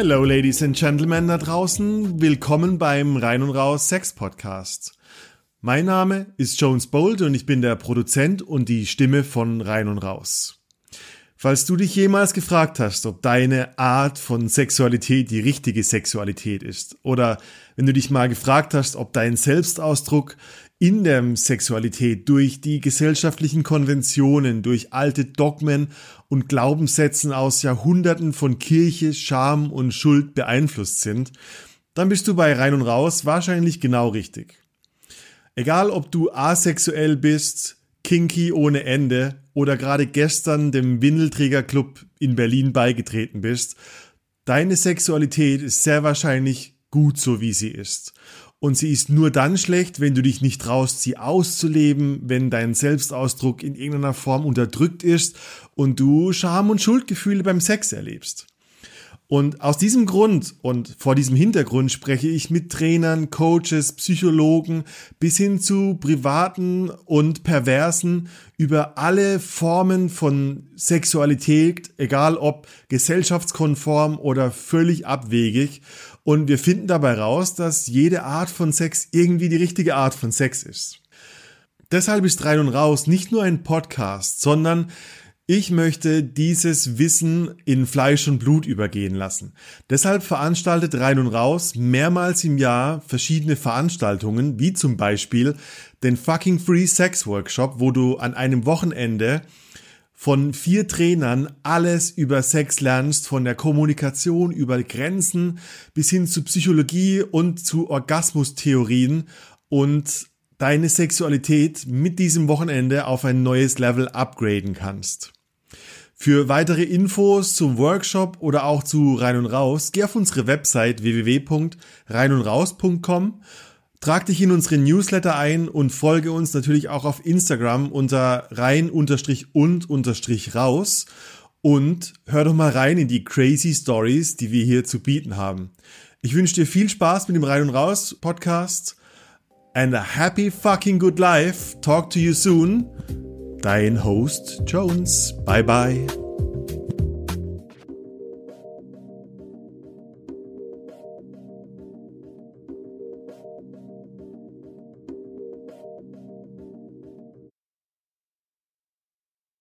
Hello, Ladies and Gentlemen da draußen. Willkommen beim Rein und Raus Sex Podcast. Mein Name ist Jones Bold und ich bin der Produzent und die Stimme von Rein und Raus. Falls du dich jemals gefragt hast, ob deine Art von Sexualität die richtige Sexualität ist, oder wenn du dich mal gefragt hast, ob dein Selbstausdruck in der Sexualität durch die gesellschaftlichen Konventionen, durch alte Dogmen und Glaubenssätzen aus Jahrhunderten von Kirche, Scham und Schuld beeinflusst sind, dann bist du bei Rein und Raus wahrscheinlich genau richtig. Egal ob du asexuell bist, kinky ohne Ende oder gerade gestern dem Windelträgerclub in Berlin beigetreten bist, deine Sexualität ist sehr wahrscheinlich gut so wie sie ist. Und sie ist nur dann schlecht, wenn du dich nicht traust, sie auszuleben, wenn dein Selbstausdruck in irgendeiner Form unterdrückt ist und du Scham und Schuldgefühle beim Sex erlebst. Und aus diesem Grund und vor diesem Hintergrund spreche ich mit Trainern, Coaches, Psychologen bis hin zu privaten und perversen über alle Formen von Sexualität, egal ob gesellschaftskonform oder völlig abwegig. Und wir finden dabei raus, dass jede Art von Sex irgendwie die richtige Art von Sex ist. Deshalb ist Rein und Raus nicht nur ein Podcast, sondern ich möchte dieses Wissen in Fleisch und Blut übergehen lassen. Deshalb veranstaltet Rein und Raus mehrmals im Jahr verschiedene Veranstaltungen, wie zum Beispiel den Fucking Free Sex Workshop, wo du an einem Wochenende von vier Trainern alles über Sex lernst, von der Kommunikation über Grenzen bis hin zu Psychologie und zu Orgasmustheorien und deine Sexualität mit diesem Wochenende auf ein neues Level upgraden kannst. Für weitere Infos zum Workshop oder auch zu Rein und Raus, geh auf unsere Website www.reinundraus.com, trag dich in unsere Newsletter ein und folge uns natürlich auch auf Instagram unter rein-und-raus und hör doch mal rein in die crazy Stories, die wir hier zu bieten haben. Ich wünsche dir viel Spaß mit dem Rein und Raus Podcast and a happy fucking good life. Talk to you soon. Dein Host Jones. Bye bye.